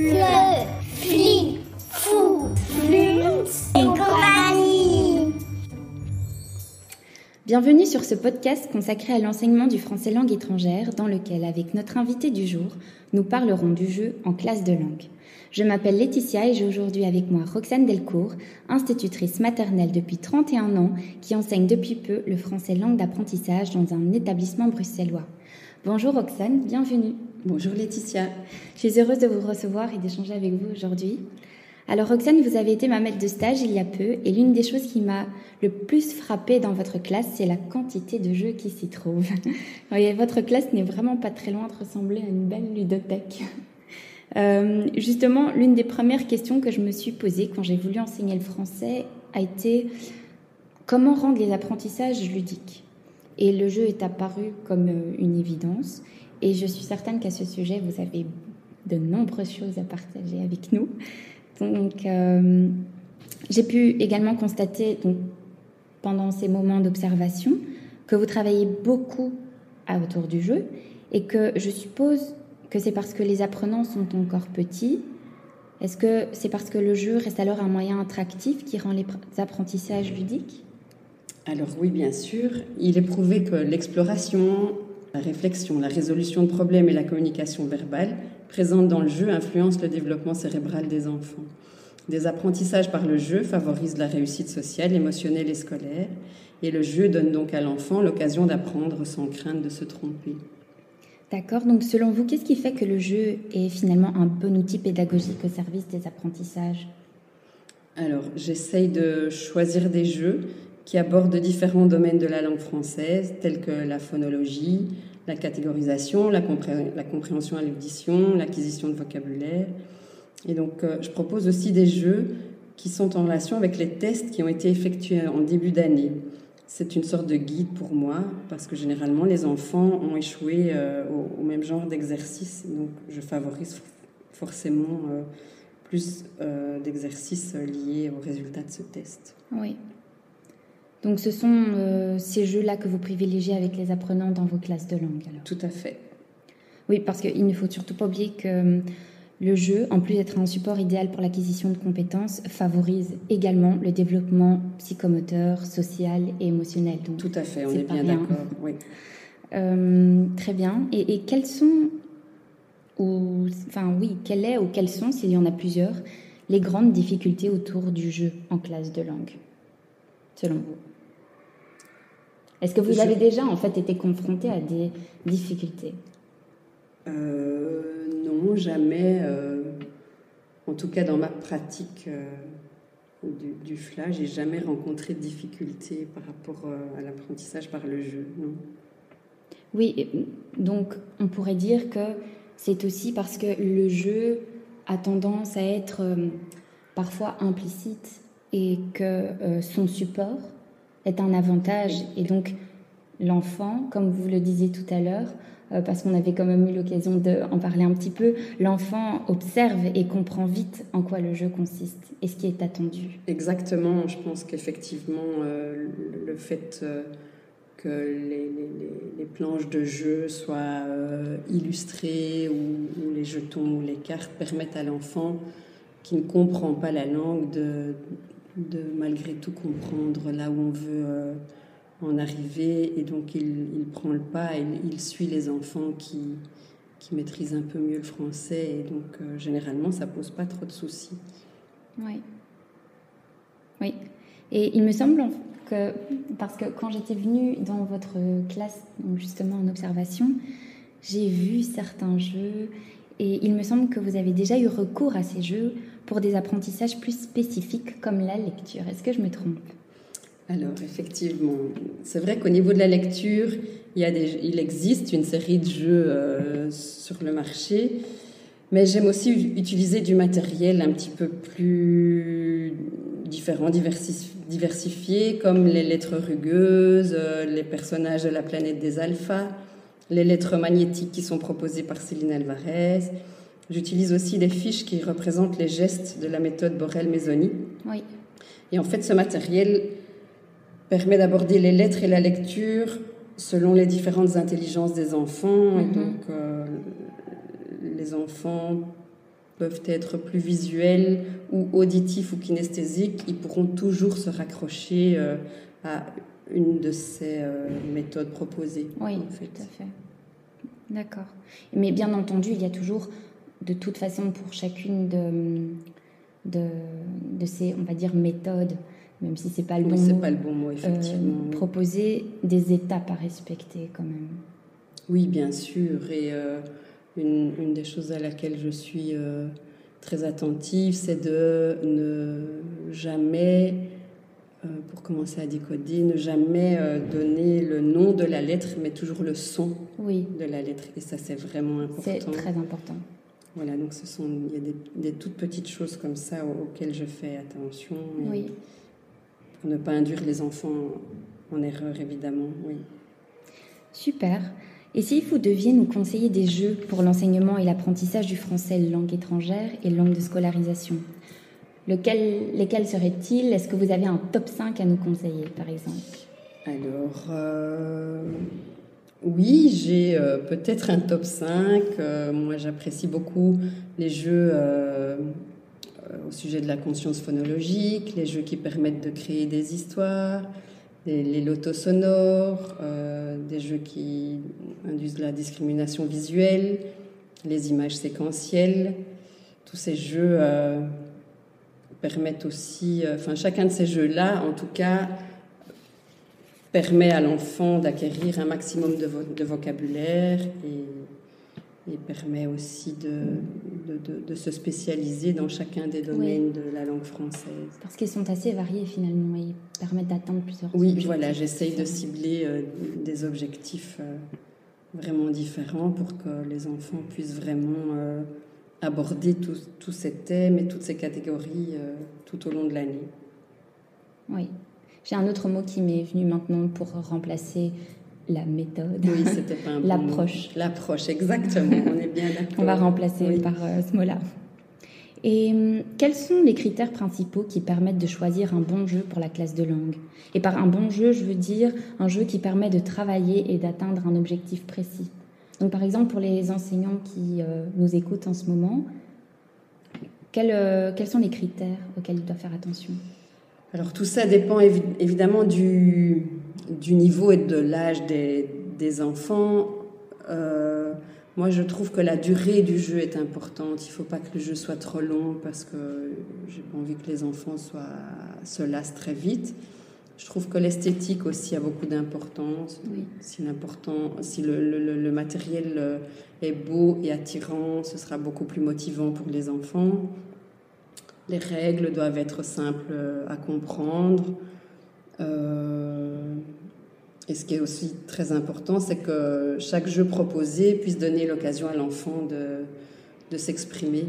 Fleu, fli, fou. Bienvenue sur ce podcast consacré à l'enseignement du français langue étrangère dans lequel, avec notre invité du jour, nous parlerons du jeu en classe de langue. Je m'appelle Laetitia et j'ai aujourd'hui avec moi Roxane Delcourt, institutrice maternelle depuis 31 ans qui enseigne depuis peu le français langue d'apprentissage dans un établissement bruxellois. Bonjour Roxane, bienvenue. Bonjour Laetitia. Je suis heureuse de vous recevoir et d'échanger avec vous aujourd'hui. Alors Roxane, vous avez été ma maître de stage il y a peu et l'une des choses qui m'a le plus frappée dans votre classe, c'est la quantité de jeux qui s'y trouvent. voyez, votre classe n'est vraiment pas très loin de ressembler à une belle ludothèque. Euh, justement, l'une des premières questions que je me suis posée quand j'ai voulu enseigner le français a été comment rendre les apprentissages ludiques? Et le jeu est apparu comme euh, une évidence. Et je suis certaine qu'à ce sujet, vous avez de nombreuses choses à partager avec nous. Donc, euh, j'ai pu également constater donc, pendant ces moments d'observation que vous travaillez beaucoup autour du jeu et que je suppose que c'est parce que les apprenants sont encore petits Est-ce que c'est parce que le jeu reste alors un moyen attractif qui rend les apprentissages ludiques? Alors oui, bien sûr. Il est prouvé que l'exploration, la réflexion, la résolution de problèmes et la communication verbale présentes dans le jeu influencent le développement cérébral des enfants. Des apprentissages par le jeu favorisent la réussite sociale, émotionnelle et scolaire, et le jeu donne donc à l'enfant l'occasion d'apprendre sans crainte de se tromper. D'accord, donc selon vous, qu'est-ce qui fait que le jeu est finalement un bon outil pédagogique au service des apprentissages? Alors, j'essaye de choisir des jeux qui abordent différents domaines de la langue française, tels que la phonologie, la catégorisation, la, compréhension à l'audition, l'acquisition de vocabulaire. Et donc, euh, je propose aussi des jeux qui sont en relation avec les tests qui ont été effectués en début d'année. C'est une sorte de guide pour moi parce que généralement les enfants ont échoué euh, au, même genre d'exercice. Donc je favorise forcément euh, plus d'exercices liés aux résultats de ce test. Oui. Donc ce sont ces jeux-là que vous privilégiez avec les apprenants dans vos classes de langue alors Tout à fait. Oui, parce qu'il ne faut surtout pas oublier que le jeu, en plus d'être un support idéal pour l'acquisition de compétences, favorise également le développement psychomoteur, social et émotionnel. Tout à fait, on est, bien d'accord. Oui. Euh, très bien. Et, quels sont, ou, enfin oui, quelle est ou quelles sont, s'il y en a plusieurs, les grandes difficultés autour du jeu en classe de langue, selon vous? Est-ce que vous avez déjà en fait été confronté à des difficultés? Euh, non, jamais. Euh, en tout cas, dans ma pratique euh, du, du FLA, j'ai jamais rencontré de difficultés par rapport à l'apprentissage par le jeu. Non. Oui, donc on pourrait dire que c'est aussi parce que le jeu a tendance à être parfois implicite et que son support est un avantage. Et donc l'enfant, comme vous le disiez tout à l'heure, euh, parce qu'on avait quand même eu l'occasion d'en parler un petit peu, l'enfant observe et comprend vite en quoi le jeu consiste et ce qui est attendu. Exactement, je pense qu'effectivement, euh, le fait euh, que les, les, planches de jeu soient illustrées ou, les jetons ou les cartes permettent à l'enfant qui ne comprend pas la langue de, de malgré tout comprendre là où on veut en arriver et donc il, prend le pas il, suit les enfants qui, qui maîtrisent un peu mieux le français et donc euh, généralement ça pose pas trop de soucis. Oui. Oui. Et il me semble que, parce que quand j'étais venue dans votre classe, justement en observation, j'ai vu certains jeux et il me semble que vous avez déjà eu recours à ces jeux pour des apprentissages plus spécifiques comme la lecture. Est-ce que je me trompe? Alors, effectivement, c'est vrai qu'au niveau de la lecture, il, existe une série de jeux euh, sur le marché, mais j'aime aussi utiliser du matériel un petit peu plus différent, diversifié, comme les lettres rugueuses, euh, les personnages de la planète des alphas, les lettres magnétiques qui sont proposées par Céline Alvarez. J'utilise aussi des fiches qui représentent les gestes de la méthode Borel-Mesoni. Oui. Et en fait, ce matériel permet d'aborder les lettres et la lecture selon les différentes intelligences des enfants. Et mhm. donc, euh, les enfants peuvent être plus visuels ou auditifs ou kinesthésiques, ils pourront toujours se raccrocher euh, à une de ces euh, méthodes proposées. Oui, en fait. tout à fait. D'accord. Mais bien entendu, il y a toujours, de toute façon, pour chacune de, de, de ces, on va dire, méthodes, même si c'est pas le bon c'est mot, pas le bon mot, euh, effectivement. proposer des étapes à respecter quand même. Oui, bien sûr. Et euh, une, une des choses à laquelle je suis euh, très attentive, c'est de ne jamais, euh, pour commencer à décoder, ne jamais euh, donner le nom de la lettre, mais toujours le son Oui, de la lettre. Et ça, c'est vraiment c'est important. très important. Voilà, donc ce sont, il y a des, des toutes petites choses comme ça au- auxquelles je fais attention. Oui. Pour ne pas induire les enfants en erreur, évidemment. Oui. Super. Et si vous deviez nous conseiller des jeux pour l'enseignement et l'apprentissage du français langue étrangère et langue de scolarisation, lequel, lesquels seraient-ils? Est-ce que vous avez un top 5 à nous conseiller, par exemple? Alors, euh, oui, j'ai euh, peut-être un top 5. Euh, moi, j'apprécie beaucoup les jeux euh, au sujet de la conscience phonologique, les jeux qui permettent de créer des histoires, les, lotos sonores, des jeux qui induisent la discrimination visuelle, les images séquentielles. Tous ces jeux permettent aussi, enfin, chacun de ces jeux-là, en tout cas, permet à l'enfant d'acquérir un maximum de, vo- de vocabulaire et, et permet aussi de, de, de- de se spécialiser dans chacun des domaines de la langue française. Parce qu'ils sont assez variés finalement et permettent d'atteindre plusieurs Oui, voilà, j'essaye de cibler euh, des objectifs euh, vraiment différents pour que les enfants puissent vraiment euh, aborder tous tous ces thèmes et toutes ces catégories euh, tout au long de l'année. Oui. J'ai un autre mot qui m'est venu maintenant pour remplacer la méthode. Oui, c'était pas un bon mot. L'approche. L'approche, exactement. On est bien d'accord. On va remplacer Oui. par euh, ce mot-là. Et hum, quels sont les critères principaux qui permettent de choisir un bon jeu pour la classe de langue? Et par un bon jeu, je veux dire un jeu qui permet de travailler et d'atteindre un objectif précis. Donc par exemple, pour les enseignants qui euh, nous écoutent en ce moment, quels, euh, quels sont les critères auxquels ils doivent faire attention? Alors tout ça dépend évi- évidemment du, du niveau et de l'âge des, des enfants. Euh, moi, je trouve que la durée du jeu est importante. Il ne faut pas que le jeu soit trop long parce que j'ai pas envie que les enfants soient, se lassent très vite. Je trouve que l'esthétique aussi a beaucoup d'importance. Oui. Si, si le, le- le- le matériel euh, est beau et attirant, ce sera beaucoup plus motivant pour les enfants. Les règles doivent être simples à comprendre. Euh, et ce qui est aussi très important, c'est que chaque jeu proposé puisse donner l'occasion à l'enfant de, de s'exprimer.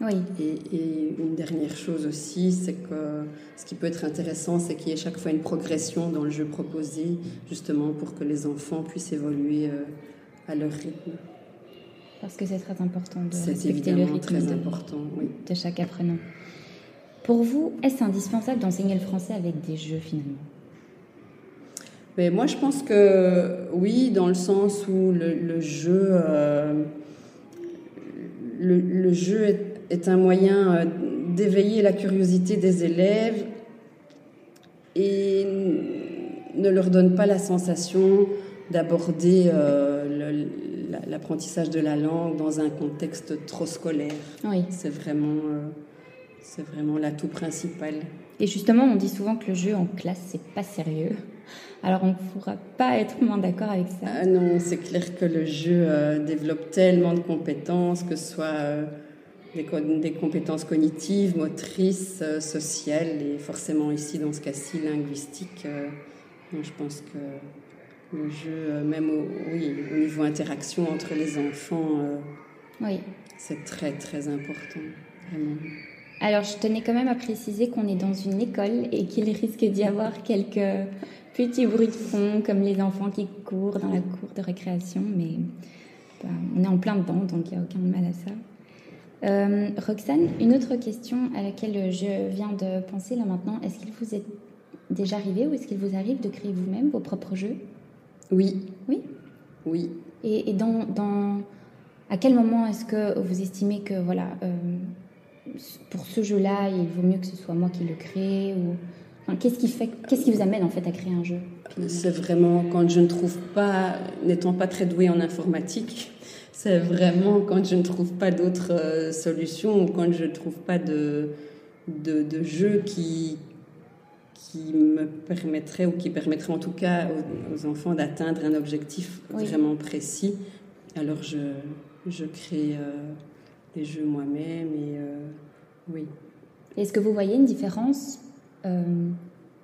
Oui, Et, et une dernière chose aussi, c'est que ce qui peut être intéressant, c'est qu'il y ait chaque fois une progression dans le jeu proposé, justement pour que les enfants puissent évoluer euh, à leur rythme. Parce que c'est très important de respecter le rythme très de- important, oui. de chaque apprenant. Pour vous, est-ce indispensable d'enseigner le français avec des jeux finalement? Mais moi, je pense que oui, dans le sens où le, le jeu, euh, le, le jeu est, est un moyen euh, d'éveiller la curiosité des élèves et ne leur donne pas la sensation d'aborder euh, l'apprentissage de la langue dans un contexte trop scolaire. Oui. C'est vraiment, euh, c'est vraiment l'atout principal. Et justement, on dit souvent que le jeu en classe, c'est pas sérieux. Alors, on ne pourra pas être moins d'accord avec ça. Ah non, c'est clair que le jeu euh, développe tellement de compétences, que ce soit euh, des, co- des compétences cognitives, motrices, euh, sociales, et forcément ici, dans ce cas-ci, linguistiques. je pense que le jeu, euh, même au, oui, au niveau interaction entre les enfants, euh, Oui. c'est très très important. Vraiment. Alors, je tenais quand même à préciser qu'on est dans une école et qu'il risque d'y avoir quelques petits bruits de fond, comme les enfants qui courent dans la cour de récréation, mais bah, on est en plein dedans, donc il n'y a aucun mal à ça. Euh, Roxane, une autre question à laquelle je viens de penser là maintenant, est-ce qu'il vous est déjà arrivé ou est-ce qu'il vous arrive de créer vous-même vos propres jeux? Oui, Oui. oui. Et, et dans, dans, à quel moment est-ce que vous estimez que voilà, euh, pour ce jeu-là, il vaut mieux que ce soit moi qui le crée ou enfin, qu'est-ce qui fait, qu'est-ce qui vous amène en fait à créer un jeu C'est vraiment quand je ne trouve pas, n'étant pas très douée en informatique, c'est vraiment quand je ne trouve pas d'autres euh, solutions ou quand je ne trouve pas de, de, de jeu qui, qui me permettrait ou qui permettrait en tout cas aux, aux enfants d'atteindre un objectif Oui. vraiment précis. Alors je, je crée euh, des jeux moi-même et euh, oui. Est-ce que vous voyez une différence euh,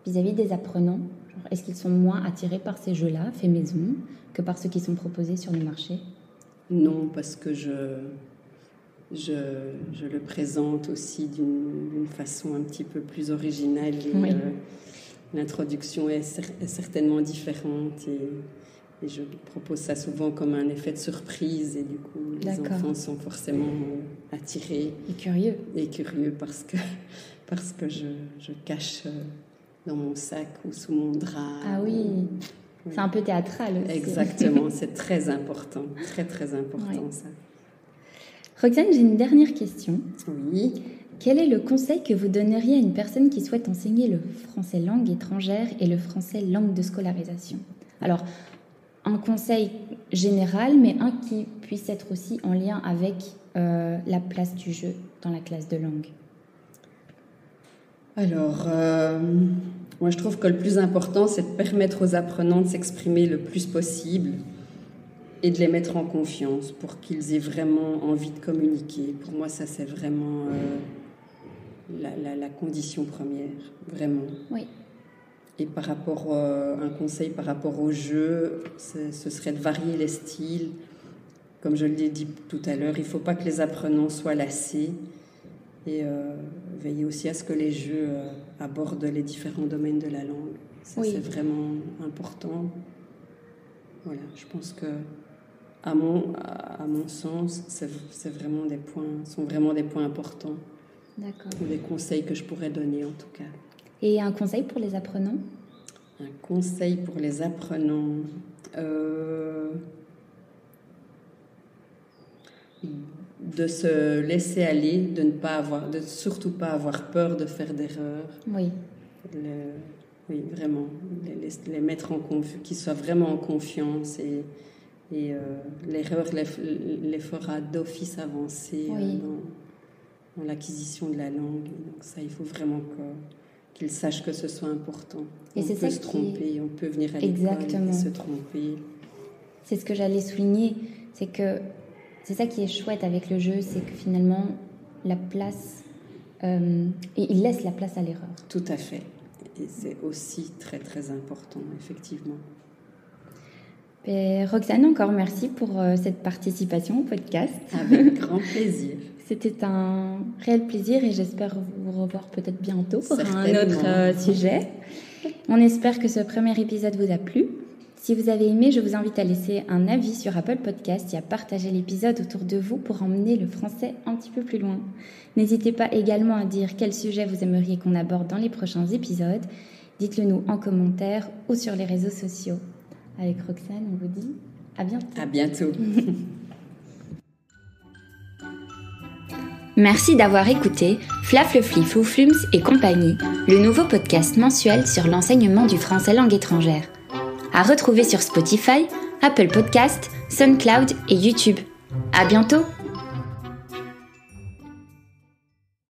vis-à-vis des apprenants? Genre, Est-ce qu'ils sont moins attirés par ces jeux-là, faits maison, que par ceux qui sont proposés sur le marché? Non, parce que je, je, je le présente aussi d'une façon un petit peu plus originale. et, Oui. euh, L'introduction est, cer- est certainement différente et, et je propose ça souvent comme un effet de surprise et du coup les enfants sont forcément attirés Et curieux. et curieux parce que, parce que je, je cache euh, dans mon sac ou sous mon drap. Ah oui, c'est un peu théâtral aussi. Exactement, c'est très important, très très important ça. Roxane, j'ai une dernière question. Oui. Quel est le conseil que vous donneriez à une personne qui souhaite enseigner le français langue étrangère et le français langue de scolarisation? Alors, un conseil général, mais un qui puisse être aussi en lien avec euh, la place du jeu dans la classe de langue. Alors, euh, moi je trouve que le plus important, c'est de permettre aux apprenants de s'exprimer le plus possible et de les mettre en confiance pour qu'ils aient vraiment envie de communiquer. Pour moi, ça c'est vraiment euh, la, la- la condition première, vraiment. Oui. Et par rapport, euh, un conseil par rapport au jeu, ce serait de varier les styles. Comme je l'ai dit tout à l'heure, il ne faut pas que les apprenants soient lassés. Et euh, veiller aussi à ce que les jeux euh, abordent les différents domaines de la langue. Ça, Oui. c'est vraiment important. Voilà, je pense que, à mon, à à mon sens, c'est vraiment des points, sont vraiment des points importants, D'accord. ou des conseils que je pourrais donner en tout cas. Et un conseil pour les apprenants? Un conseil pour les apprenants. euh, de se laisser aller, de ne pas avoir, de surtout pas avoir peur de faire d'erreurs. Oui. Le- oui, vraiment, les, les- les mettre en confiance, qu'ils soient vraiment en confiance et, et euh, l'erreur les, les fera d'office avancer euh, Oui. dans, dans l'acquisition de la langue. Donc ça, il faut vraiment qu'ils sachent que ce soit important. Et on peut ça se qui- tromper, on peut venir à l'école et se tromper. C'est ce que j'allais souligner, c'est que c'est ça qui est chouette avec le jeu, c'est que finalement la place, euh, et il laisse la place à l'erreur. Tout à fait. Et c'est aussi très très important, effectivement. Et Roxane, encore merci pour euh, cette participation au podcast. Avec grand plaisir. C'était un réel plaisir et j'espère vous revoir peut-être bientôt pour un autre euh, sujet. On espère que ce premier épisode vous a plu. Si vous avez aimé, je vous invite à laisser un avis sur Apple Podcast et à partager l'épisode autour de vous pour emmener le français un petit peu plus loin. N'hésitez pas également à dire quel sujet vous aimeriez qu'on aborde dans les prochains épisodes. Dites-le nous en commentaire ou sur les réseaux sociaux. Avec Roxane, on vous dit à bientôt. À bientôt. Merci d'avoir écouté Flaf le Flif ou Flums et compagnie, le nouveau podcast mensuel sur l'enseignement du français langue étrangère. À retrouver sur Spotify, Apple Podcast, SoundCloud et YouTube. À bientôt!